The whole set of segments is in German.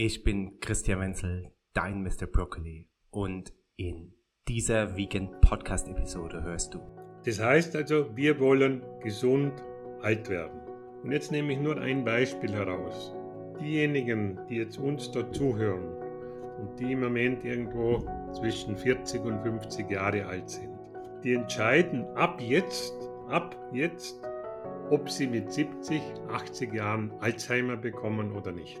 Ich bin Christian Wenzel, dein Mr. Broccoli und in dieser Vegan Podcast Episode hörst du. Das heißt also, wir wollen gesund alt werden. Und jetzt nehme ich nur ein Beispiel heraus. Diejenigen, die jetzt uns da zuhören und die im Moment irgendwo zwischen 40 und 50 Jahre alt sind, die entscheiden ab jetzt, ab jetzt, ob sie mit 70, 80 Jahren Alzheimer bekommen oder nicht.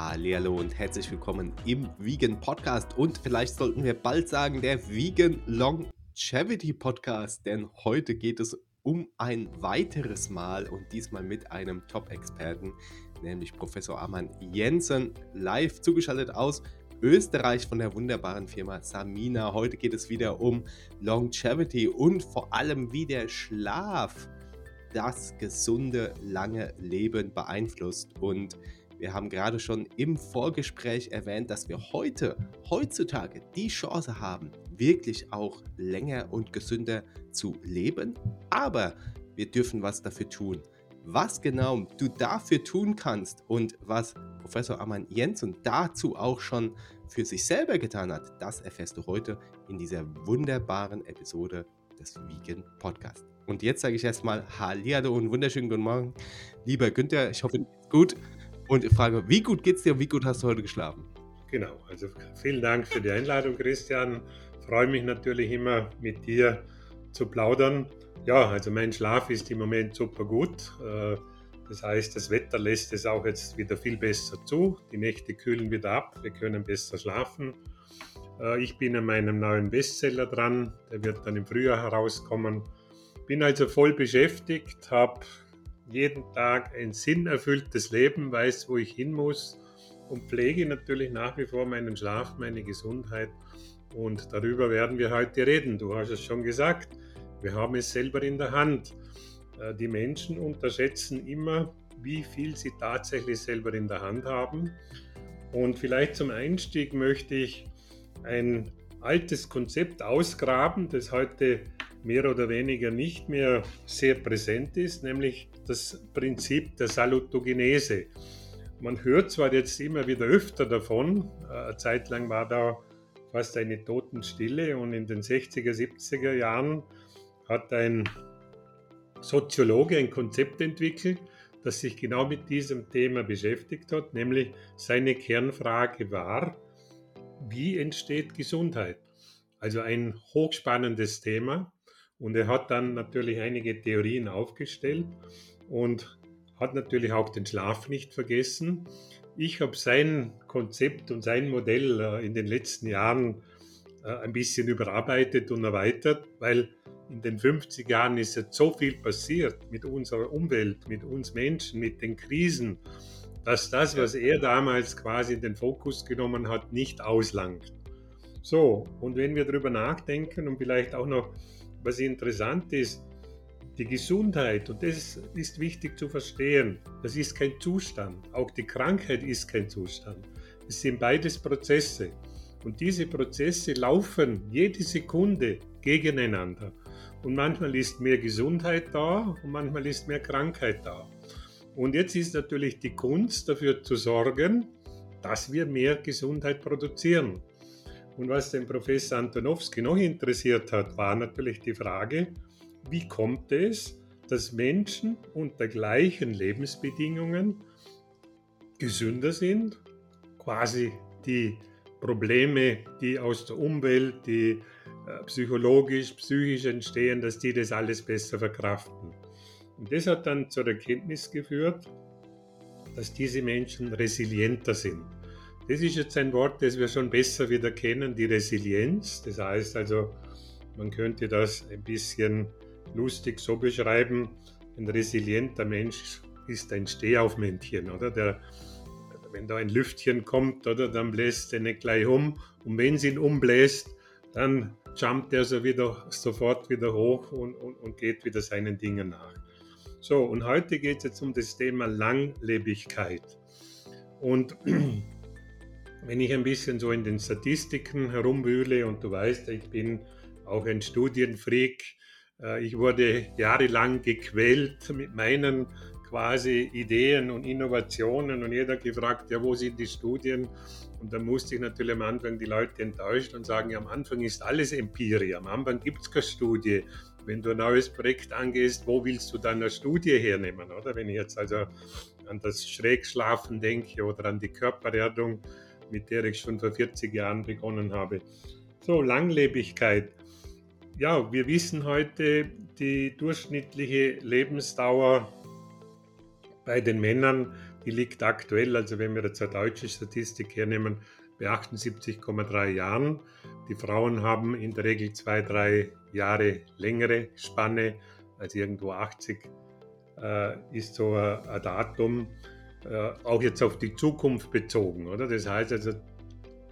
Hallo und herzlich willkommen im Vegan Podcast und vielleicht sollten wir bald sagen der Vegan Longevity Podcast, denn heute geht es um ein weiteres Mal und diesmal mit einem Top-Experten, nämlich Professor Arman Jensen, live zugeschaltet aus Österreich von der wunderbaren Firma Samina. Heute geht es wieder um Longevity und vor allem wie der Schlaf das gesunde, lange Leben beeinflusst. Und wir haben gerade schon im Vorgespräch erwähnt, dass wir heute, heutzutage die Chance haben, wirklich auch länger und gesünder zu leben. Aber wir dürfen was dafür tun. Was genau du dafür tun kannst und was Professor Amann Jensen dazu auch schon für sich selber getan hat, das erfährst du heute in dieser wunderbaren Episode des Vegan Podcast. Und jetzt sage ich erstmal Hallihallo und wunderschönen guten Morgen, lieber Günther. Ich hoffe, es gut und ich frage, wie gut geht's dir und wie gut hast du heute geschlafen? Genau, also vielen Dank für die Einladung, Christian. Freue mich natürlich immer mit dir zu plaudern. Ja, also mein Schlaf ist im Moment super gut. Äh, das heißt, das Wetter lässt es auch jetzt wieder viel besser zu. Die Nächte kühlen wieder ab, wir können besser schlafen. Äh, ich bin an meinem neuen Bestseller dran, der wird dann im Frühjahr herauskommen. Bin also voll beschäftigt, habe jeden Tag ein sinnerfülltes Leben, weiß, wo ich hin muss und pflege natürlich nach wie vor meinen Schlaf, meine Gesundheit. Und darüber werden wir heute reden. Du hast es schon gesagt, wir haben es selber in der Hand. Äh, die Menschen unterschätzen immer, wie viel sie tatsächlich selber in der Hand haben. Und vielleicht zum Einstieg möchte ich ein altes Konzept ausgraben, das heute mehr oder weniger nicht mehr sehr präsent ist, nämlich das Prinzip der Salutogenese. Man hört zwar jetzt immer wieder öfter davon, eine Zeit lang war da fast eine Totenstille und in den 60er, 70er Jahren hat ein Soziologe ein Konzept entwickelt, das sich genau mit diesem Thema beschäftigt hat, nämlich seine Kernfrage war, wie entsteht Gesundheit? Also ein hochspannendes Thema. Und er hat dann natürlich einige Theorien aufgestellt und hat natürlich auch den Schlaf nicht vergessen. Ich habe sein Konzept und sein Modell äh, in den letzten Jahren äh, ein bisschen überarbeitet und erweitert, weil in den 50 Jahren ist jetzt so viel passiert mit unserer Umwelt, mit uns Menschen, mit den Krisen, dass das, was er damals quasi in den Fokus genommen hat, nicht auslangt. So, und wenn wir darüber nachdenken und vielleicht auch noch was interessant ist, die Gesundheit, und das ist wichtig zu verstehen, das ist kein Zustand. Auch die Krankheit ist kein Zustand. Es sind beides Prozesse. Und diese Prozesse laufen jede Sekunde gegeneinander. Und manchmal ist mehr Gesundheit da und manchmal ist mehr Krankheit da. Und jetzt ist natürlich die Kunst dafür zu sorgen, dass wir mehr Gesundheit produzieren. Und was den Professor Antonowski noch interessiert hat, war natürlich die Frage, wie kommt es, dass Menschen unter gleichen Lebensbedingungen gesünder sind, quasi die Probleme, die aus der Umwelt, die äh, psychologisch, psychisch entstehen, dass die das alles besser verkraften. Und das hat dann zur Erkenntnis geführt, dass diese Menschen resilienter sind. Das ist jetzt ein Wort, das wir schon besser wieder kennen, die Resilienz. Das heißt also, man könnte das ein bisschen lustig so beschreiben, ein resilienter Mensch ist ein Stehaufmännchen, oder? Der, wenn da ein Lüftchen kommt, oder, dann bläst er nicht gleich um. Und wenn sie ihn umbläst, dann jumpt er so wieder, sofort wieder hoch und, und, und geht wieder seinen Dingen nach. So, und heute geht es jetzt um das Thema Langlebigkeit. Und wenn ich ein bisschen so in den Statistiken herumwühle und du weißt, ich bin auch ein Studienfreak, äh, ich wurde jahrelang gequält mit meinen quasi Ideen und Innovationen und jeder gefragt, ja, wo sind die Studien? Und dann musste ich natürlich am Anfang die Leute enttäuscht und sagen, ja, am Anfang ist alles Empirie, am Anfang gibt es keine Studie. Wenn du ein neues Projekt angehst, wo willst du dann eine Studie hernehmen? Oder wenn ich jetzt also an das Schrägschlafen denke oder an die Körpererdung, mit der ich schon vor 40 Jahren begonnen habe. So, Langlebigkeit. Ja, wir wissen heute, die durchschnittliche Lebensdauer bei den Männern, die liegt aktuell, also wenn wir jetzt eine deutsche Statistik hernehmen, bei 78,3 Jahren. Die Frauen haben in der Regel zwei, drei Jahre längere Spanne, also irgendwo 80 äh, ist so ein, ein Datum, auch jetzt auf die Zukunft bezogen. Oder? Das heißt also,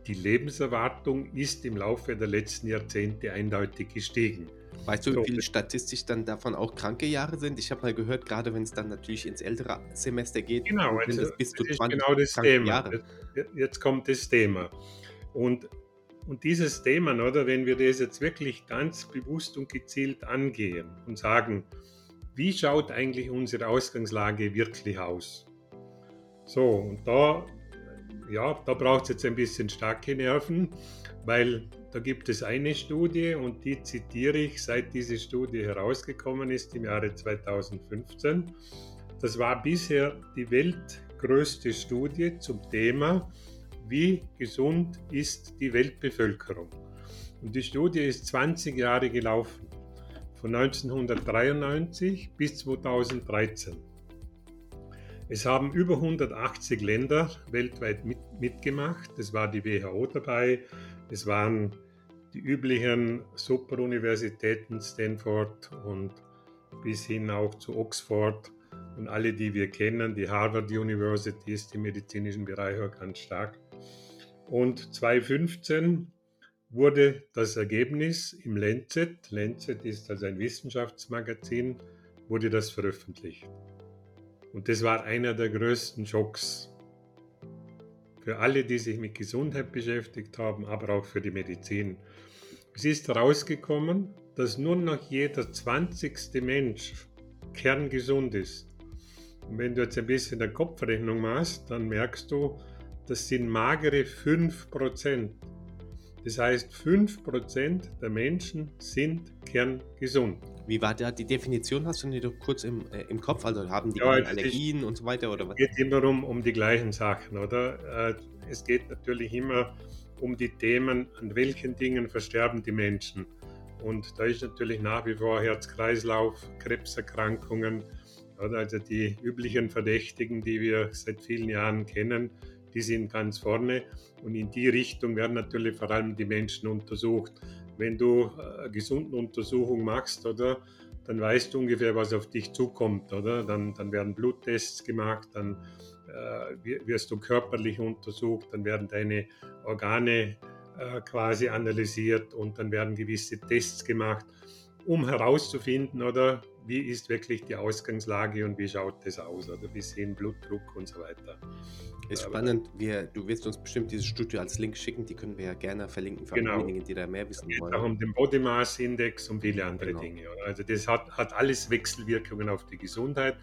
die Lebenserwartung ist im Laufe der letzten Jahrzehnte eindeutig gestiegen. Weißt du, wie viele statistisch dann davon auch kranke Jahre sind? Ich habe mal gehört, gerade wenn es dann natürlich ins ältere Semester geht, genau, sind also, bis zu 20 genau das Thema. Jahre. Jetzt kommt das Thema. Und, und dieses Thema, oder, wenn wir das jetzt wirklich ganz bewusst und gezielt angehen und sagen, wie schaut eigentlich unsere Ausgangslage wirklich aus? So, und da, ja, da braucht es jetzt ein bisschen starke Nerven, weil da gibt es eine Studie und die zitiere ich, seit diese Studie herausgekommen ist im Jahre 2015. Das war bisher die weltgrößte Studie zum Thema, wie gesund ist die Weltbevölkerung. Und die Studie ist 20 Jahre gelaufen, von 1993 bis 2013. Es haben über 180 Länder weltweit mit, mitgemacht. Es war die WHO dabei, es waren die üblichen Superuniversitäten Stanford und bis hin auch zu Oxford und alle, die wir kennen. Die Harvard University ist im medizinischen Bereich auch ganz stark. Und 2015 wurde das Ergebnis im Lancet, Lancet ist also ein Wissenschaftsmagazin, wurde das veröffentlicht. Und das war einer der größten Schocks für alle, die sich mit Gesundheit beschäftigt haben, aber auch für die Medizin. Es ist herausgekommen, dass nur noch jeder 20. Mensch kerngesund ist. Und wenn du jetzt ein bisschen der Kopfrechnung machst, dann merkst du, das sind magere 5%. Das heißt, 5% der Menschen sind kerngesund. Wie war da die Definition? Hast du die doch kurz im, äh, im Kopf? Also haben die ja, Allergien und so weiter? Oder was? Es geht immer um, um die gleichen Sachen, oder? Äh, es geht natürlich immer um die Themen, an welchen Dingen versterben die Menschen. Und da ist natürlich nach wie vor Herz-Kreislauf, Krebserkrankungen, oder also die üblichen Verdächtigen, die wir seit vielen Jahren kennen, die sind ganz vorne. Und in die Richtung werden natürlich vor allem die Menschen untersucht. Wenn du äh, eine gesunde Untersuchung machst, oder, dann weißt du ungefähr, was auf dich zukommt, oder? Dann, dann werden Bluttests gemacht, dann äh, wirst du körperlich untersucht, dann werden deine Organe äh, quasi analysiert und dann werden gewisse Tests gemacht, um herauszufinden, oder wie ist wirklich die Ausgangslage und wie schaut das aus, oder bis hin Blutdruck und so weiter. Ist spannend. Wir, du wirst uns bestimmt dieses Studio als Link schicken, die können wir ja gerne verlinken für genau. diejenigen, die da mehr wissen wollen. Auch um den Body Mass Index und viele andere genau. Dinge. Oder? Also das hat, hat alles Wechselwirkungen auf die Gesundheit.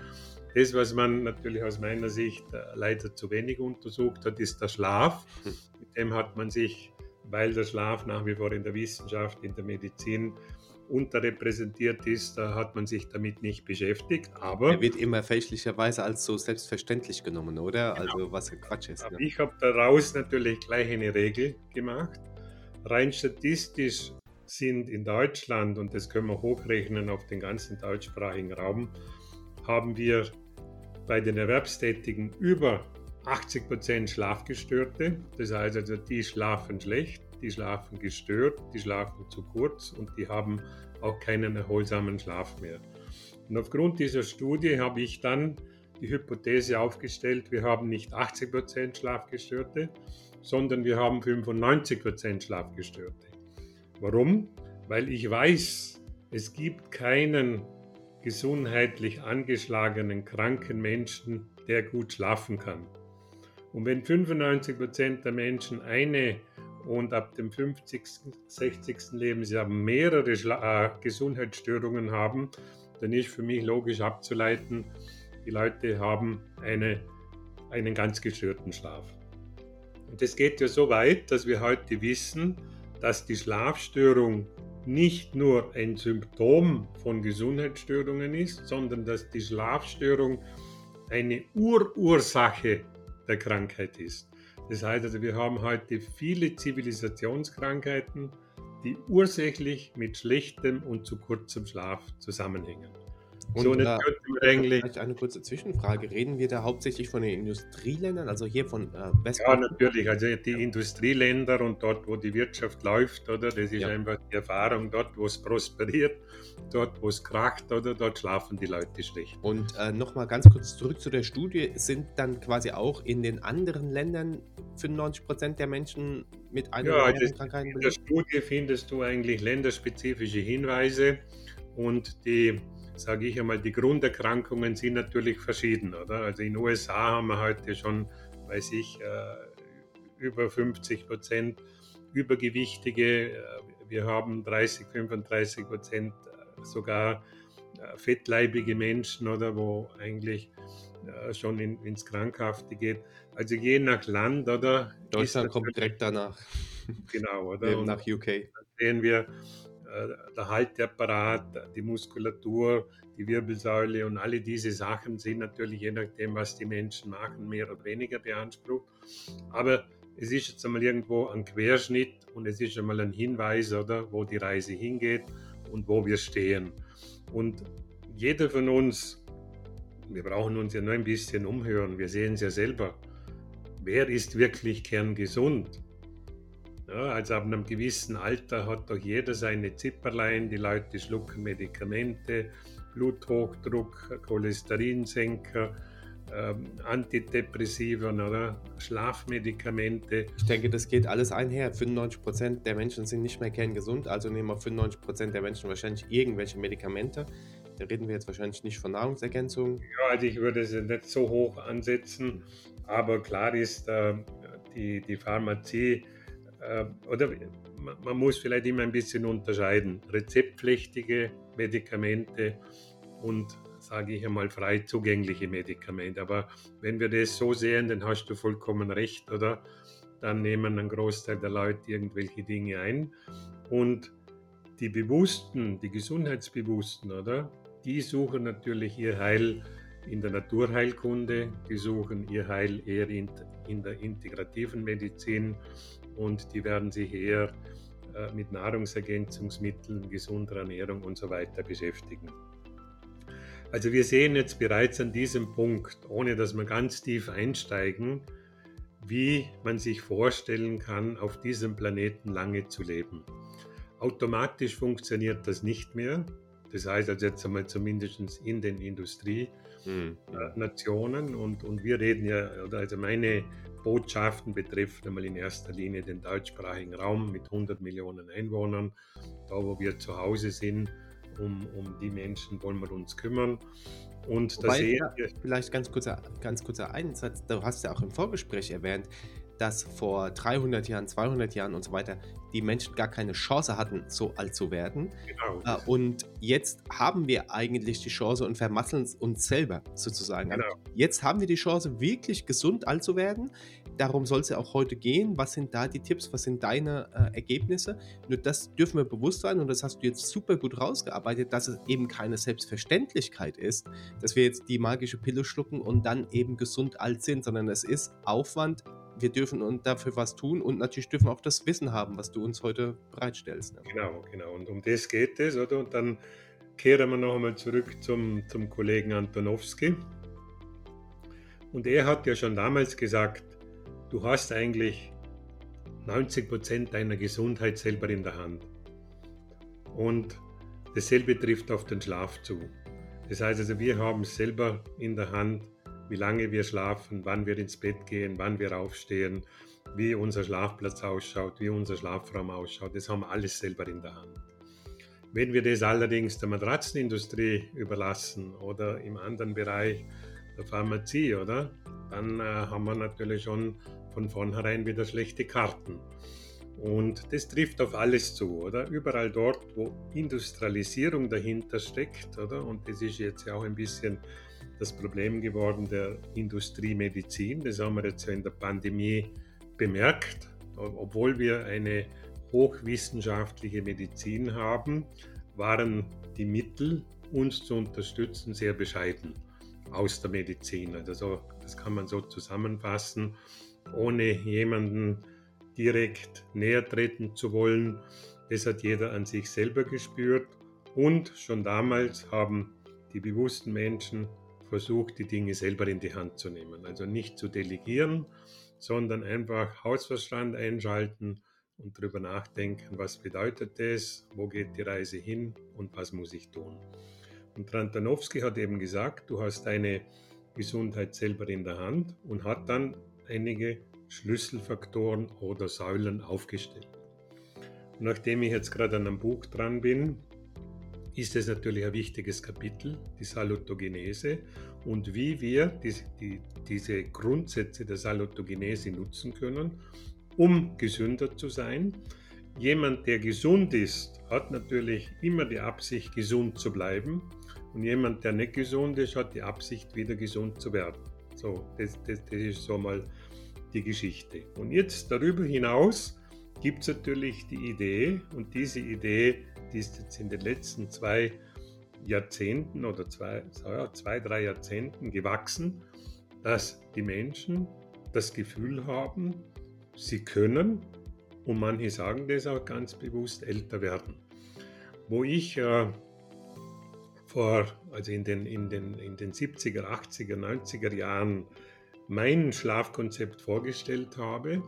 Das, was man natürlich aus meiner Sicht äh, leider zu wenig untersucht hat, ist der Schlaf. Hm. Mit dem hat man sich, weil der Schlaf nach wie vor in der Wissenschaft, in der Medizin unterrepräsentiert ist, da hat man sich damit nicht beschäftigt. Aber er wird immer fälschlicherweise als so selbstverständlich genommen, oder? Genau. Also was Quatsch ist. Ne? Ich habe daraus natürlich gleich eine Regel gemacht. Rein statistisch sind in Deutschland, und das können wir hochrechnen auf den ganzen deutschsprachigen Raum, haben wir bei den Erwerbstätigen über 80 Prozent Schlafgestörte. Das heißt also, die schlafen schlecht, die schlafen gestört, die schlafen zu kurz und die haben auch keinen erholsamen Schlaf mehr. Und aufgrund dieser Studie habe ich dann die Hypothese aufgestellt, wir haben nicht 80% Schlafgestörte, sondern wir haben 95% Schlafgestörte. Warum? Weil ich weiß, es gibt keinen gesundheitlich angeschlagenen, kranken Menschen, der gut schlafen kann. Und wenn 95% der Menschen eine und ab dem 50., 60. Lebensjahr mehrere Schla äh, Gesundheitsstörungen haben, dann ist für mich logisch abzuleiten, die Leute haben eine, einen ganz gestörten Schlaf. Und es geht ja so weit, dass wir heute wissen, dass die Schlafstörung nicht nur ein Symptom von Gesundheitsstörungen ist, sondern dass die Schlafstörung eine Urursache der Krankheit ist. Das heißt also, wir haben heute viele Zivilisationskrankheiten, die ursächlich mit schlechtem und zu kurzem Schlaf zusammenhängen. Und so, da, eigentlich vielleicht eine kurze Zwischenfrage. Reden wir da hauptsächlich von den Industrieländern, also hier von äh, Ja, natürlich. Also die ja. Industrieländer und dort, wo die Wirtschaft läuft, oder? Das ist ja. einfach die Erfahrung. Dort, wo es prosperiert, dort, wo es kracht, oder? Dort schlafen die Leute schlecht. Und äh, nochmal ganz kurz zurück zu der Studie. Sind dann quasi auch in den anderen Ländern 95 Prozent der Menschen mit einer ja, also Krankheit? In der Studie findest du eigentlich länderspezifische Hinweise und die sage ich einmal, die Grunderkrankungen sind natürlich verschieden, oder? Also in den USA haben wir heute schon, weiß ich, äh, über 50 Prozent Übergewichtige. Äh, wir haben 30, 35 Prozent äh, sogar fettleibige Menschen, oder wo eigentlich schon in, ins Krankhafte geht. Also je nach Land, oder? Deutschland kommt direkt danach. Genau, oder? Und nach UK. Dann sehen wir, der Halteapparat, die Muskulatur, die Wirbelsäule und alle diese Sachen sind natürlich je nachdem, was die Menschen machen, mehr oder weniger beansprucht. Aber es ist jetzt einmal irgendwo ein Querschnitt und es ist einmal ein Hinweis, oder, wo die Reise hingeht und wo wir stehen. Und jeder von uns, wir brauchen uns ja nur ein bisschen umhören, wir sehen es ja selber. Wer ist wirklich kerngesund? Ja, also ab einem gewissen Alter hat doch jeder seine Zipperlein, die Leute schlucken Medikamente, Bluthochdruck, Cholesterinsenker, ähm, Antidepressiven oder Schlafmedikamente. Ich denke, das geht alles einher. 95% der Menschen sind nicht mehr kerngesund, also nehmen wir 95% der Menschen wahrscheinlich irgendwelche Medikamente. Da reden wir jetzt wahrscheinlich nicht von Nahrungsergänzungen. Ja, also ich würde es nicht so hoch ansetzen, aber klar ist, äh, die, die Pharmazie oder man muss vielleicht immer ein bisschen unterscheiden. Rezeptpflichtige Medikamente und, sage ich einmal, frei zugängliche Medikamente. Aber wenn wir das so sehen, dann hast du vollkommen recht, oder? Dann nehmen ein Großteil der Leute irgendwelche Dinge ein. Und die Bewussten, die Gesundheitsbewussten, oder? Die suchen natürlich ihr Heil in der Naturheilkunde, die suchen ihr Heil eher in, in der integrativen Medizin und die werden sich eher äh, mit Nahrungsergänzungsmitteln, gesunder Ernährung und so weiter beschäftigen. Also wir sehen jetzt bereits an diesem Punkt, ohne dass wir ganz tief einsteigen, wie man sich vorstellen kann, auf diesem Planeten lange zu leben. Automatisch funktioniert das nicht mehr. Das heißt also jetzt einmal zumindest in den Industrienationen. Mhm. Und, und wir reden ja, also meine Botschaften betreffen einmal in erster Linie den deutschsprachigen Raum mit 100 Millionen Einwohnern. Da, wo wir zu Hause sind, um, um die Menschen wollen wir uns kümmern. Und Wobei, da sehen wir. Vielleicht ganz kurzer, ganz kurzer Einsatz. Du hast ja auch im Vorgespräch erwähnt, dass vor 300 Jahren, 200 Jahren und so weiter die Menschen gar keine Chance hatten, so alt zu werden. Genau. Äh, und jetzt haben wir eigentlich die Chance und vermasseln uns selber sozusagen. Genau. Jetzt haben wir die Chance, wirklich gesund alt zu werden. Darum soll es ja auch heute gehen. Was sind da die Tipps? Was sind deine äh, Ergebnisse? Nur das dürfen wir bewusst sein und das hast du jetzt super gut rausgearbeitet, dass es eben keine Selbstverständlichkeit ist, dass wir jetzt die magische Pille schlucken und dann eben gesund alt sind, sondern es ist Aufwand, wir dürfen dafür was tun und natürlich dürfen wir auch das Wissen haben, was du uns heute bereitstellst. Ne? Genau, genau. Und um das geht es, oder? Und dann kehren wir noch einmal zurück zum, zum Kollegen Antonowski. Und er hat ja schon damals gesagt, du hast eigentlich 90 Prozent deiner Gesundheit selber in der Hand. Und dasselbe trifft auf den Schlaf zu. Das heißt also, wir haben selber in der Hand, wie lange wir schlafen, wann wir ins Bett gehen, wann wir aufstehen, wie unser Schlafplatz ausschaut, wie unser Schlafraum ausschaut. Das haben wir alles selber in der Hand. Wenn wir das allerdings der Matratzenindustrie überlassen oder im anderen Bereich der Pharmazie, oder? Dann äh, haben wir natürlich schon von vornherein wieder schlechte Karten. Und das trifft auf alles zu, oder? Überall dort, wo Industrialisierung dahinter steckt, oder? Und das ist jetzt ja auch ein bisschen das Problem geworden der Industriemedizin. Das haben wir jetzt in der Pandemie bemerkt, obwohl wir eine hochwissenschaftliche Medizin haben, waren die Mittel, uns zu unterstützen, sehr bescheiden aus der Medizin. Also das kann man so zusammenfassen, ohne jemanden direkt näher treten zu wollen. Das hat jeder an sich selber gespürt und schon damals haben die bewussten Menschen versucht, die Dinge selber in die Hand zu nehmen. Also nicht zu delegieren, sondern einfach Hausverstand einschalten und darüber nachdenken, was bedeutet das, wo geht die Reise hin und was muss ich tun. Und Trantanowski hat eben gesagt, du hast deine Gesundheit selber in der Hand und hat dann einige Schlüsselfaktoren oder Säulen aufgestellt. Nachdem ich jetzt gerade an einem Buch dran bin, ist es natürlich ein wichtiges Kapitel, die Salutogenese und wie wir die, die, diese Grundsätze der Salutogenese nutzen können, um gesünder zu sein. Jemand, der gesund ist, hat natürlich immer die Absicht, gesund zu bleiben. Und jemand, der nicht gesund ist, hat die Absicht, wieder gesund zu werden. So, das, das, das ist so mal die Geschichte. Und jetzt darüber hinaus gibt es natürlich die Idee, und diese Idee, die ist jetzt in den letzten zwei Jahrzehnten oder zwei, zwei, drei Jahrzehnten gewachsen, dass die Menschen das Gefühl haben, sie können, und manche sagen das auch ganz bewusst, älter werden. Wo ich äh, vor, also in den, in, den, in den 70er, 80er, 90er Jahren mein Schlafkonzept vorgestellt habe,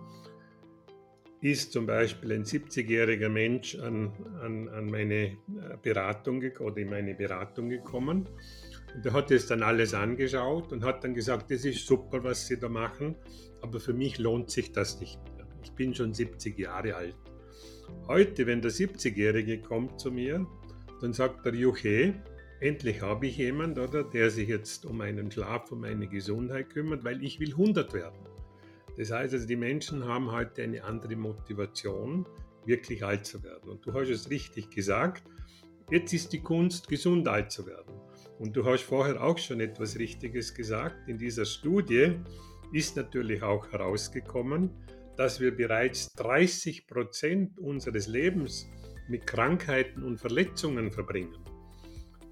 ist zum Beispiel ein 70-jähriger Mensch an, an, an meine äh, Beratung oder in meine Beratung gekommen. Und der hat das dann alles angeschaut und hat dann gesagt, das ist super, was Sie da machen, aber für mich lohnt sich das nicht mehr. Ich bin schon 70 Jahre alt. Heute, wenn der 70-Jährige kommt zu mir, dann sagt er, Juche, endlich habe ich jemand, oder, der sich jetzt um meinen Schlaf, um meine Gesundheit kümmert, weil ich will 100 werden. Das heißt also, die Menschen haben heute eine andere Motivation, wirklich alt zu werden. Und du hast es richtig gesagt, jetzt ist die Kunst, gesund alt zu werden. Und du hast vorher auch schon etwas Richtiges gesagt. In dieser Studie ist natürlich auch herausgekommen, dass wir bereits 30 Prozent unseres Lebens mit Krankheiten und Verletzungen verbringen.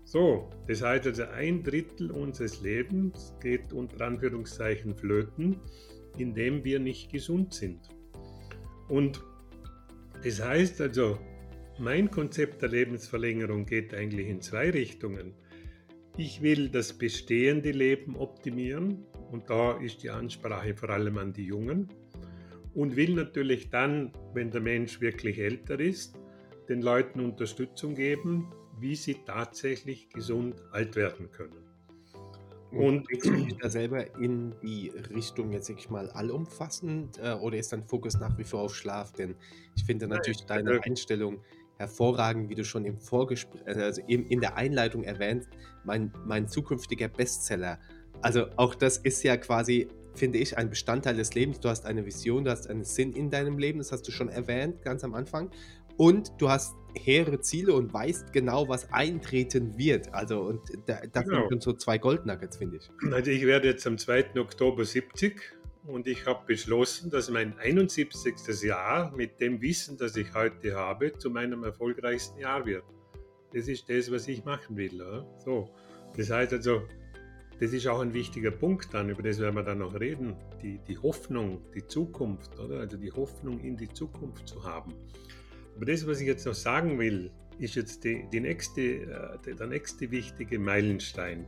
So, das heißt also ein Drittel unseres Lebens geht unter Anführungszeichen flöten, indem wir nicht gesund sind. Und das heißt also, mein Konzept der Lebensverlängerung geht eigentlich in zwei Richtungen. Ich will das bestehende Leben optimieren und da ist die Ansprache vor allem an die Jungen und will natürlich dann, wenn der Mensch wirklich älter ist, den Leuten Unterstützung geben, wie sie tatsächlich gesund alt werden können. Und bewegst du dich da selber in die Richtung jetzt, sag ich mal, allumfassend äh, oder ist dein Fokus nach wie vor auf Schlaf? Denn ich finde natürlich deine Einstellung hervorragend, wie du schon im Vorgespräch, also in, in der Einleitung erwähnt, mein, mein zukünftiger Bestseller. Also auch das ist ja quasi, finde ich, ein Bestandteil des Lebens. Du hast eine Vision, du hast einen Sinn in deinem Leben, das hast du schon erwähnt, ganz am Anfang. Und du hast hehre Ziele und weißt genau, was eintreten wird. Also, und da, das genau. sind so zwei Goldnuggets, finde ich. Also, ich werde jetzt am 2. Oktober 70 und ich habe beschlossen, dass mein 71. Jahr mit dem Wissen, das ich heute habe, zu meinem erfolgreichsten Jahr wird. Das ist das, was ich machen will. Oder? So. Das heißt also, das ist auch ein wichtiger Punkt dann, über das werden wir dann noch reden, die, die Hoffnung, die Zukunft, oder? Also die Hoffnung in die Zukunft zu haben. Aber das, was ich jetzt noch sagen will, ist jetzt die, die nächste, äh, der nächste wichtige Meilenstein.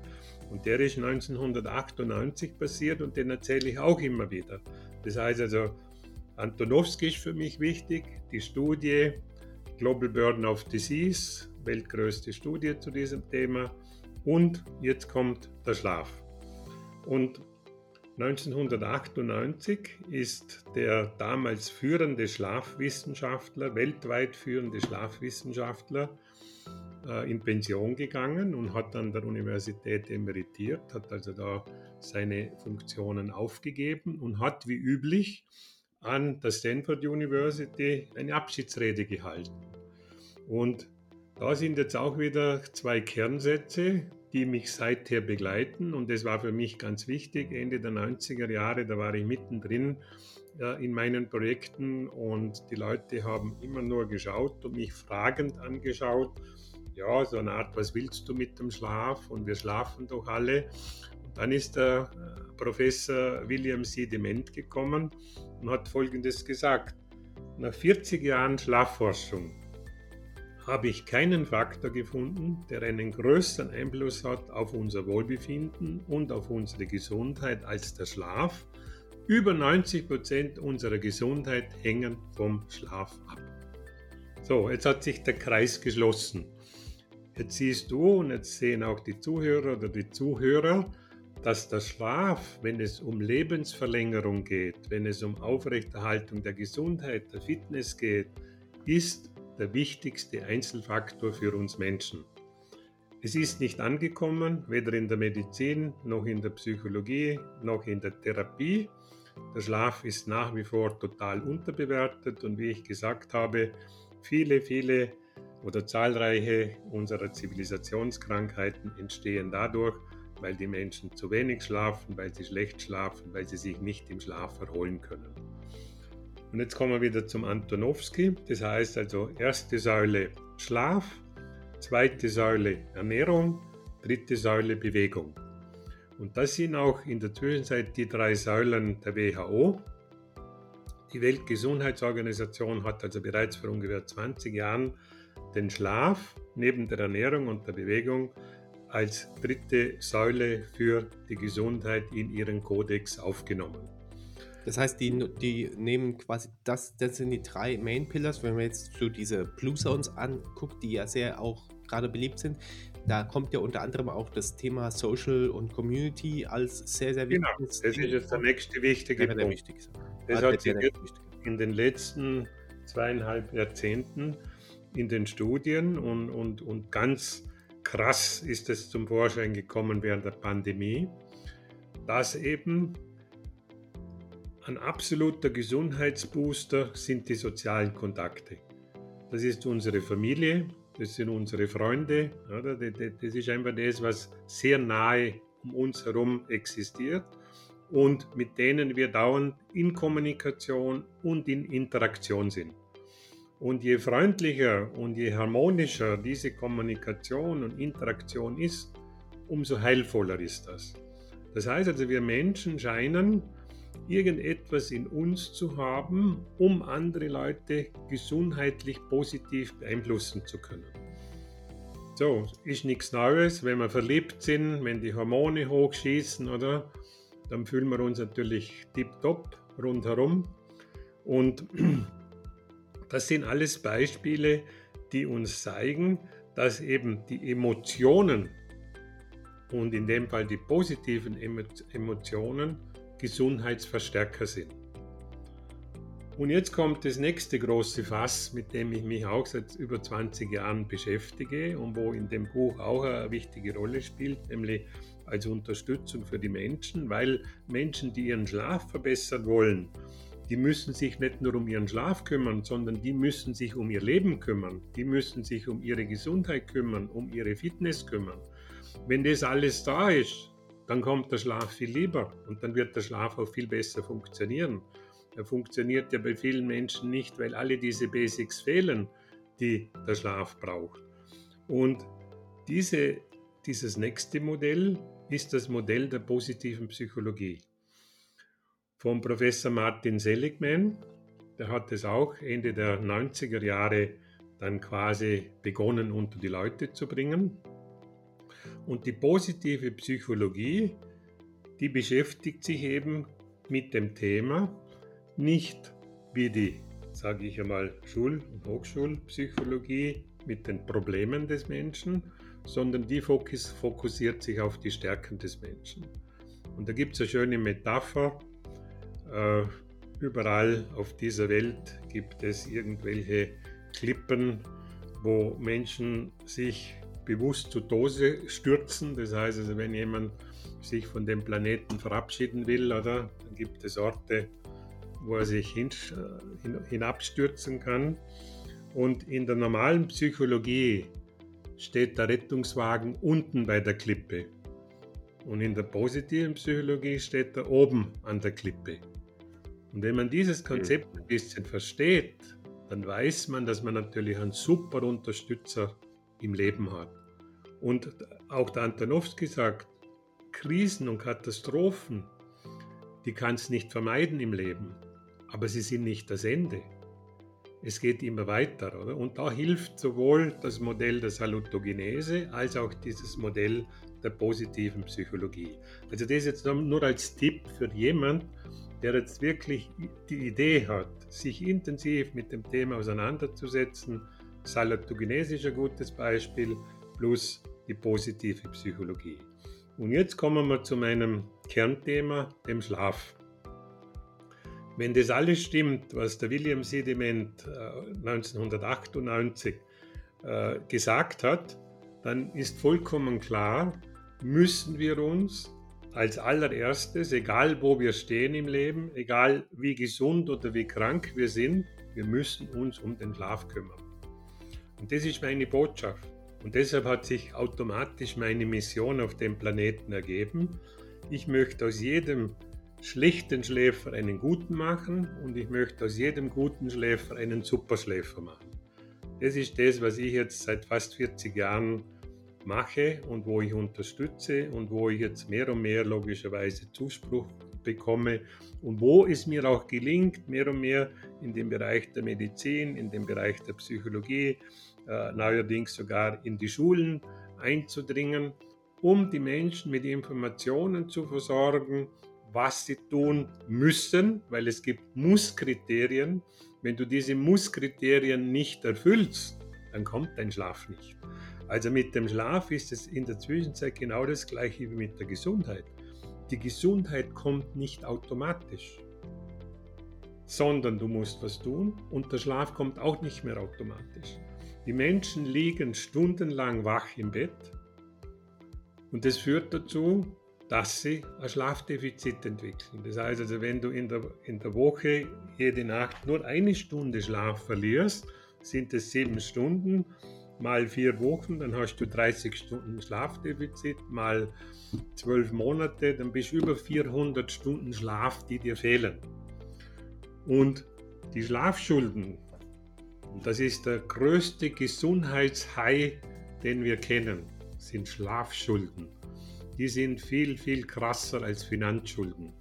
Und der ist 1998 passiert und den erzähle ich auch immer wieder. Das heißt also, Antonowski ist für mich wichtig, die Studie Global Burden of Disease, weltgrößte Studie zu diesem Thema. Und jetzt kommt der Schlaf. Und 1998 ist der damals führende Schlafwissenschaftler, weltweit führende Schlafwissenschaftler, äh, in Pension gegangen und hat an der Universität emeritiert, hat also da seine Funktionen aufgegeben und hat wie üblich an der Stanford University eine Abschiedsrede gehalten. Und da sind jetzt auch wieder zwei Kernsätze, die mich seither begleiten. Und das war für mich ganz wichtig. Ende der 90er Jahre, da war ich mittendrin äh, in meinen Projekten und die Leute haben immer nur geschaut und mich fragend angeschaut. Ja, so eine Art, was willst du mit dem Schlaf? Und wir schlafen doch alle. Und dann ist der äh, Professor William C. Dement gekommen und hat Folgendes gesagt. Nach 40 Jahren Schlafforschung habe ich keinen Faktor gefunden, der einen größeren Einfluss hat auf unser Wohlbefinden und auf unsere Gesundheit als der Schlaf. Über 90 Prozent unserer Gesundheit hängen vom Schlaf ab. So, jetzt hat sich der Kreis geschlossen. Jetzt siehst du und jetzt sehen auch die Zuhörer oder die Zuhörer, dass der Schlaf, wenn es um Lebensverlängerung geht, wenn es um Aufrechterhaltung der Gesundheit, der Fitness geht, ist der wichtigste Einzelfaktor für uns Menschen. Es ist nicht angekommen, weder in der Medizin noch in der Psychologie noch in der Therapie. Der Schlaf ist nach wie vor total unterbewertet und wie ich gesagt habe, viele, viele oder zahlreiche unserer Zivilisationskrankheiten entstehen dadurch, weil die Menschen zu wenig schlafen, weil sie schlecht schlafen, weil sie sich nicht im Schlaf erholen können. Und jetzt kommen wir wieder zum Antonowski. Das heißt also erste Säule Schlaf, zweite Säule Ernährung, dritte Säule Bewegung. Und das sind auch in der Zwischenzeit die drei Säulen der WHO. Die Weltgesundheitsorganisation hat also bereits vor ungefähr 20 Jahren den Schlaf neben der Ernährung und der Bewegung als dritte Säule für die Gesundheit in ihren Kodex aufgenommen. Das heißt, die, die nehmen quasi, das, das sind die drei Main Pillars. Wenn man jetzt so diese Blue Zones anguckt, die ja sehr auch gerade beliebt sind, da kommt ja unter anderem auch das Thema Social und Community als sehr, sehr wichtig. Genau, das ist jetzt der nächste wichtige der Punkt. Wichtigste. Das hat sich in den letzten zweieinhalb Jahrzehnten in den Studien und, und, und ganz krass ist es zum Vorschein gekommen während der Pandemie, dass eben ein absoluter Gesundheitsbooster sind die sozialen Kontakte. Das ist unsere Familie, das sind unsere Freunde. Oder? Das ist einfach das, was sehr nahe um uns herum existiert und mit denen wir dauernd in Kommunikation und in Interaktion sind. Und je freundlicher und je harmonischer diese Kommunikation und Interaktion ist, umso heilvoller ist das. Das heißt also, wir Menschen scheinen irgendetwas in uns zu haben, um andere Leute gesundheitlich positiv beeinflussen zu können. So, ist nichts Neues, wenn wir verliebt sind, wenn die Hormone hochschießen, oder? Dann fühlen wir uns natürlich tiptop rundherum. Und das sind alles Beispiele, die uns zeigen, dass eben die Emotionen und in dem Fall die positiven Emotionen Gesundheitsverstärker sind. Und jetzt kommt das nächste große Fass, mit dem ich mich auch seit über 20 Jahren beschäftige und wo in dem Buch auch eine wichtige Rolle spielt, nämlich als Unterstützung für die Menschen, weil Menschen, die ihren Schlaf verbessern wollen, die müssen sich nicht nur um ihren Schlaf kümmern, sondern die müssen sich um ihr Leben kümmern, die müssen sich um ihre Gesundheit kümmern, um ihre Fitness kümmern. Wenn das alles da ist, dann kommt der Schlaf viel lieber und dann wird der Schlaf auch viel besser funktionieren. Er funktioniert ja bei vielen Menschen nicht, weil alle diese Basics fehlen, die der Schlaf braucht. Und diese, dieses nächste Modell ist das Modell der positiven Psychologie. Vom Professor Martin Seligman, der hat es auch Ende der 90er Jahre dann quasi begonnen unter die Leute zu bringen. Und die positive Psychologie, die beschäftigt sich eben mit dem Thema nicht wie die, sage ich einmal, Schul- und Hochschulpsychologie mit den Problemen des Menschen, sondern die fokussiert sich auf die Stärken des Menschen. Und da gibt es eine schöne Metapher. Äh, überall auf dieser Welt gibt es irgendwelche Klippen, wo Menschen sich bewusst zu Dose stürzen. Das heißt also, wenn jemand sich von dem Planeten verabschieden will, oder, dann gibt es Orte, wo er sich hin, hin, hinabstürzen kann. Und in der normalen Psychologie steht der Rettungswagen unten bei der Klippe. Und in der positiven Psychologie steht er oben an der Klippe. Und wenn man dieses Konzept ein bisschen versteht, dann weiß man, dass man natürlich einen super Unterstützer im Leben hat. Und auch der Antonowski sagt, Krisen und Katastrophen, die kann es nicht vermeiden im Leben, aber sie sind nicht das Ende. Es geht immer weiter, oder? Und da hilft sowohl das Modell der Salutogenese als auch dieses Modell der positiven Psychologie. Also das jetzt nur als Tipp für jemand, der jetzt wirklich die Idee hat, sich intensiv mit dem Thema auseinanderzusetzen. Salutogenese ist ein gutes Beispiel, plus die positive Psychologie. Und jetzt kommen wir zu meinem Kernthema, dem Schlaf. Wenn das alles stimmt, was der William Sediment 1998 äh, äh, gesagt hat, dann ist vollkommen klar, müssen wir uns als allererstes, egal wo wir stehen im Leben, egal wie gesund oder wie krank wir sind, wir müssen uns um den Schlaf kümmern. Und das ist meine Botschaft. Und deshalb hat sich automatisch meine Mission auf dem Planeten ergeben. Ich möchte aus jedem schlechten Schläfer einen guten machen und ich möchte aus jedem guten Schläfer einen Superschläfer machen. Das ist das, was ich jetzt seit fast 40 Jahren mache und wo ich unterstütze und wo ich jetzt mehr und mehr logischerweise Zuspruch bekomme und wo es mir auch gelingt, mehr und mehr in dem Bereich der Medizin, in dem Bereich der Psychologie, äh, neuerdings sogar in die Schulen einzudringen, um die Menschen mit Informationen zu versorgen, was sie tun müssen, weil es gibt Musskriterien. Wenn du diese Musskriterien nicht erfüllst, dann kommt dein Schlaf nicht. Also mit dem Schlaf ist es in der Zwischenzeit genau das gleiche wie mit der Gesundheit. Die Gesundheit kommt nicht automatisch, sondern du musst was tun und der Schlaf kommt auch nicht mehr automatisch. Die Menschen liegen stundenlang wach im Bett und das führt dazu, dass sie ein Schlafdefizit entwickeln. Das heißt also, wenn du in der, in der Woche jede Nacht nur eine Stunde Schlaf verlierst, sind es sieben Stunden mal vier Wochen, dann hast du 30 Stunden Schlafdefizit, mal zwölf Monate, dann bist du über 400 Stunden Schlaf, die dir fehlen. Und die Schlafschulden, das ist der größte Gesundheitshai, den wir kennen, sind Schlafschulden. Die sind viel, viel krasser als Finanzschulden.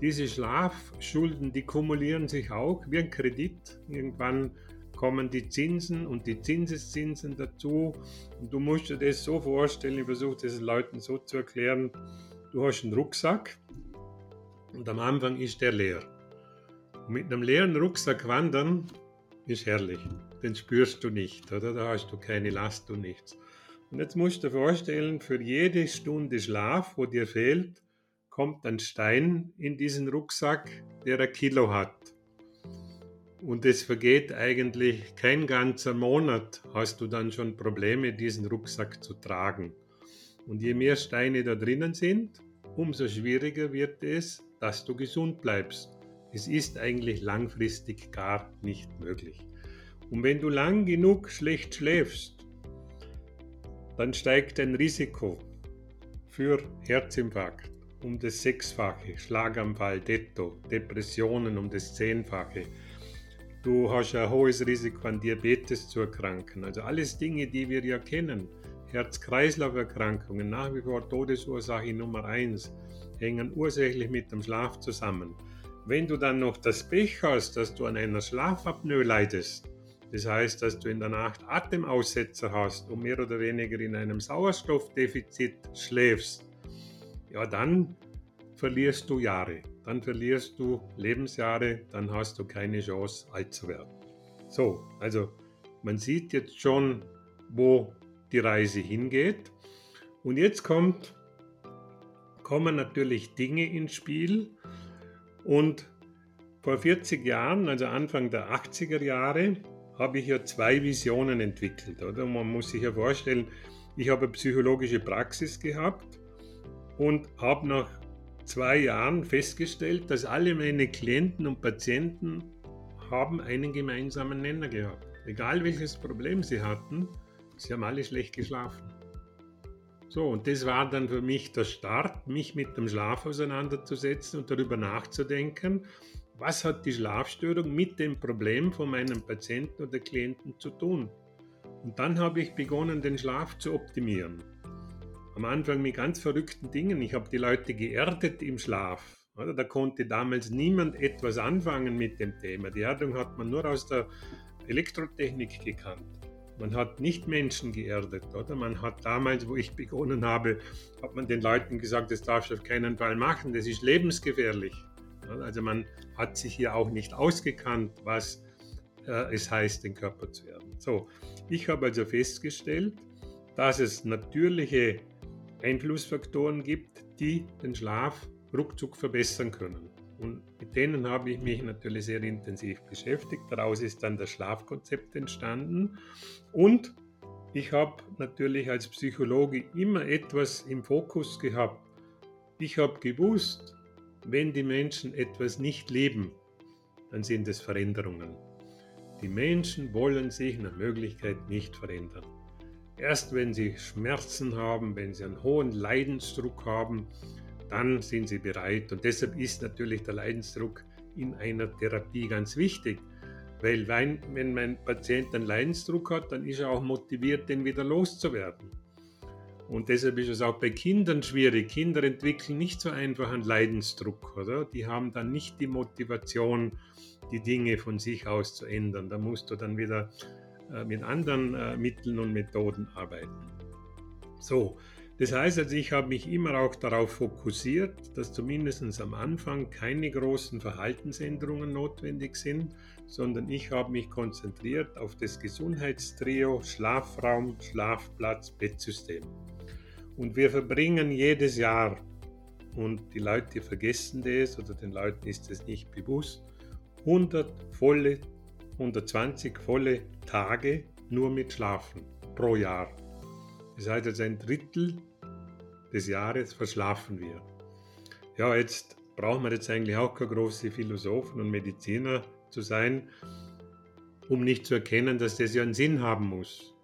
Diese Schlafschulden, die kumulieren sich auch wie ein Kredit. Irgendwann kommen die Zinsen und die Zinseszinsen dazu. Und du musst dir das so vorstellen, ich versuche das den Leuten so zu erklären, du hast einen Rucksack und am Anfang ist der leer. Und mit einem leeren Rucksack wandern ist herrlich. Den spürst du nicht, oder? Da hast du keine Last und nichts. Und jetzt musst du dir vorstellen, für jede Stunde Schlaf, wo dir fehlt, kommt ein Stein in diesen Rucksack, der ein Kilo hat. Und es vergeht eigentlich kein ganzer Monat, hast du dann schon Probleme, diesen Rucksack zu tragen. Und je mehr Steine da drinnen sind, umso schwieriger wird es, dass du gesund bleibst. Es ist eigentlich langfristig gar nicht möglich. Und wenn du lang genug schlecht schläfst, dann steigt dein Risiko für Herzinfarkt um das Sechsfache, Schlaganfall, Detto, Depressionen um das Zehnfache, Du hast ein hohes Risiko an Diabetes zu erkranken. Also alles Dinge, die wir ja kennen. Herz-Kreislauf-Erkrankungen, nach wie vor Todesursache Nummer eins, hängen ursächlich mit dem Schlaf zusammen. Wenn du dann noch das Pech hast, dass du an einer Schlafapnoe leidest, das heißt, dass du in der Nacht Atemaussetzer hast und mehr oder weniger in einem Sauerstoffdefizit schläfst, ja, dann verlierst du Jahre dann verlierst du Lebensjahre, dann hast du keine Chance, alt zu werden. So, also man sieht jetzt schon, wo die Reise hingeht. Und jetzt kommt, kommen natürlich Dinge ins Spiel. Und vor 40 Jahren, also Anfang der 80er Jahre, habe ich ja zwei Visionen entwickelt. Oder? Man muss sich ja vorstellen, ich habe eine psychologische Praxis gehabt und habe nach zwei Jahren festgestellt, dass alle meine Klienten und Patienten haben einen gemeinsamen Nenner gehabt. Egal welches Problem sie hatten, sie haben alle schlecht geschlafen. So, und das war dann für mich der Start, mich mit dem Schlaf auseinanderzusetzen und darüber nachzudenken, was hat die Schlafstörung mit dem Problem von meinem Patienten oder Klienten zu tun. Und dann habe ich begonnen, den Schlaf zu optimieren. Am Anfang mit ganz verrückten Dingen. Ich habe die Leute geerdet im Schlaf. Oder? Da konnte damals niemand etwas anfangen mit dem Thema. Die Erdung hat man nur aus der Elektrotechnik gekannt. Man hat nicht Menschen geerdet, oder? Man hat damals, wo ich begonnen habe, hat man den Leuten gesagt, das darfst du auf keinen Fall machen, das ist lebensgefährlich. Also man hat sich hier auch nicht ausgekannt, was äh, es heißt, den Körper zu erden. So, ich habe also festgestellt, dass es natürliche Einflussfaktoren gibt, die den Schlaf ruckzuck verbessern können. Und mit denen habe ich mich natürlich sehr intensiv beschäftigt. Daraus ist dann das Schlafkonzept entstanden. Und ich habe natürlich als Psychologe immer etwas im Fokus gehabt. Ich habe gewusst, wenn die Menschen etwas nicht leben, dann sind es Veränderungen. Die Menschen wollen sich nach Möglichkeit nicht verändern. Erst wenn sie Schmerzen haben, wenn sie einen hohen Leidensdruck haben, dann sind sie bereit. Und deshalb ist natürlich der Leidensdruck in einer Therapie ganz wichtig. Weil wenn, wenn mein Patient einen Leidensdruck hat, dann ist er auch motiviert, den wieder loszuwerden. Und deshalb ist es auch bei Kindern schwierig. Kinder entwickeln nicht so einfach einen Leidensdruck, oder? Die haben dann nicht die Motivation, die Dinge von sich aus zu ändern. Da musst du dann wieder mit anderen äh, Mitteln und Methoden arbeiten. So, das heißt also, ich habe mich immer auch darauf fokussiert, dass zumindest am Anfang keine großen Verhaltensänderungen notwendig sind, sondern ich habe mich konzentriert auf das Gesundheitstrio Schlafraum, Schlafplatz, Bettsystem. Und wir verbringen jedes Jahr, und die Leute vergessen das oder den Leuten ist es nicht bewusst, 100 volle, 120 volle Tage nur mit Schlafen pro Jahr. Das heißt, also ein Drittel des Jahres verschlafen wir. Ja, jetzt brauchen wir jetzt eigentlich auch keine große Philosophen und Mediziner zu sein, um nicht zu erkennen, dass das ja einen Sinn haben muss.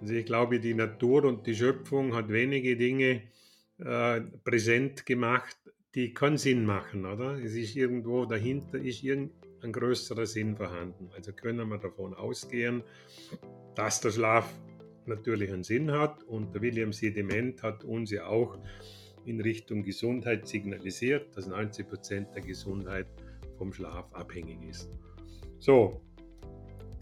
Also ich glaube, die Natur und die Schöpfung hat wenige Dinge äh, präsent gemacht, die keinen Sinn machen, oder? Es ist irgendwo dahinter, ist irgendein größerer Sinn vorhanden. Also können wir davon ausgehen, dass der Schlaf natürlich einen Sinn hat und der William Sediment hat uns ja auch in Richtung Gesundheit signalisiert, dass 90 Prozent der Gesundheit vom Schlaf abhängig ist. So,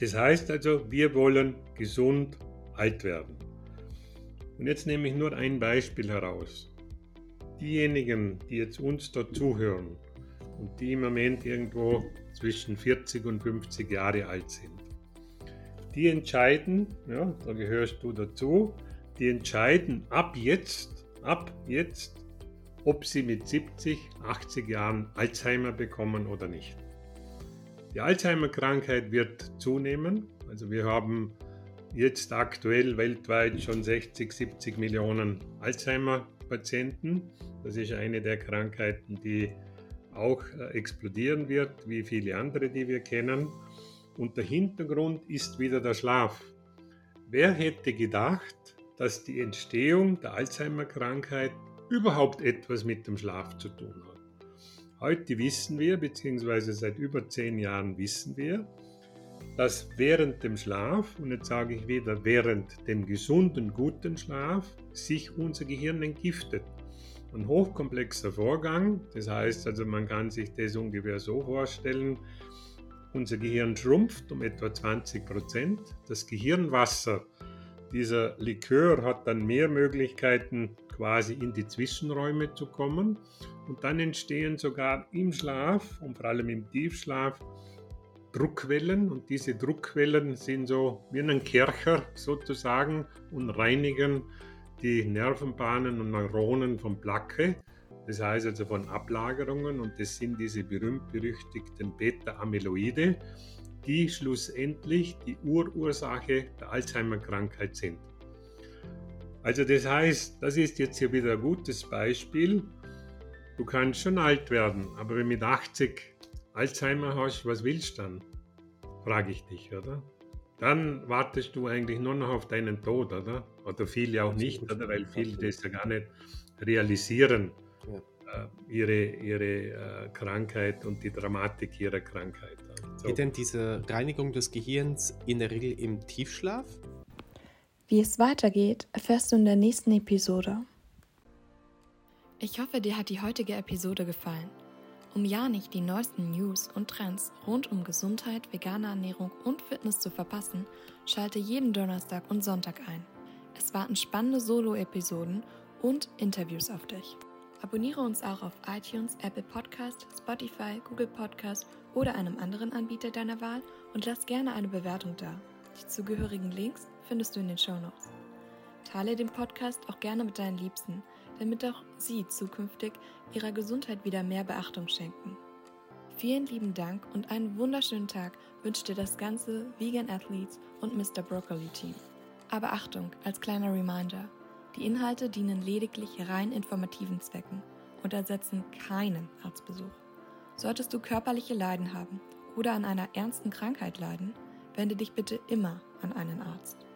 das heißt also, wir wollen gesund alt werden. Und jetzt nehme ich nur ein Beispiel heraus. Diejenigen, die jetzt uns da zuhören und die im Moment irgendwo zwischen 40 und 50 Jahre alt sind, die entscheiden, ja, da gehörst du dazu, die entscheiden ab jetzt, ab jetzt, ob sie mit 70, 80 Jahren Alzheimer bekommen oder nicht. Die Alzheimer-Krankheit wird zunehmen. Also wir haben jetzt aktuell weltweit schon 60, 70 Millionen Alzheimer-Patienten. Das ist eine der Krankheiten, die auch äh, explodieren wird, wie viele andere, die wir kennen. Und der Hintergrund ist wieder der Schlaf. Wer hätte gedacht, dass die Entstehung der Alzheimer-Krankheit überhaupt etwas mit dem Schlaf zu tun hat? Heute wissen wir, beziehungsweise seit über zehn Jahren wissen wir, dass während dem Schlaf, und jetzt sage ich wieder während dem gesunden, guten Schlaf, sich unser Gehirn entgiftet. Ein hochkomplexer Vorgang, das heißt also, man kann sich das ungefähr so vorstellen, unser Gehirn schrumpft um etwa 20 Prozent. Das Gehirnwasser, dieser Likör hat dann mehr Möglichkeiten, quasi in die Zwischenräume zu kommen. Und dann entstehen sogar im Schlaf und vor allem im Tiefschlaf Druckwellen. Und diese Druckwellen sind so wie ein Kercher sozusagen und reinigen die Nervenbahnen und Neuronen von Placke. Das heißt also von Ablagerungen und das sind diese berühmt-berüchtigten Beta-Amyloide, die schlussendlich die Urursache der Alzheimer-Krankheit sind. Also das heißt, das ist jetzt hier wieder ein gutes Beispiel. Du kannst schon alt werden, aber wenn du mit 80 Alzheimer hast, was willst du dann? Frage ich dich, oder? Dann wartest du eigentlich nur noch auf deinen Tod, oder? Oder viele auch nicht, oder? Weil viele das ja gar nicht realisieren, ja. äh, ihre, ihre äh, Krankheit und die Dramatik ihrer Krankheit. So. Geht denn diese Reinigung des Gehirns in der Regel im Tiefschlaf? Wie es weitergeht, erfährst du in der nächsten Episode. Ich hoffe, dir hat die heutige Episode gefallen. Um ja nicht die neuesten News und Trends rund um Gesundheit, vegane Ernährung und Fitness zu verpassen, schalte jeden Donnerstag und Sonntag ein. Es warten spannende Solo-Episoden und Interviews auf dich. Abonniere uns auch auf iTunes, Apple Podcast, Spotify, Google Podcast oder einem anderen Anbieter deiner Wahl und lass gerne eine Bewertung da. Die zugehörigen Links findest du in den Show Notes. Teile den Podcast auch gerne mit deinen Liebsten, damit auch sie zukünftig ihrer Gesundheit wieder mehr Beachtung schenken. Vielen lieben Dank und einen wunderschönen Tag wünscht dir das ganze Vegan Athletes und Mr. Broccoli Team. Aber Achtung, als kleiner Reminder, die Inhalte dienen lediglich rein informativen Zwecken und ersetzen keinen Arztbesuch. Solltest du körperliche Leiden haben oder an einer ernsten Krankheit leiden, wende dich bitte immer an einen Arzt.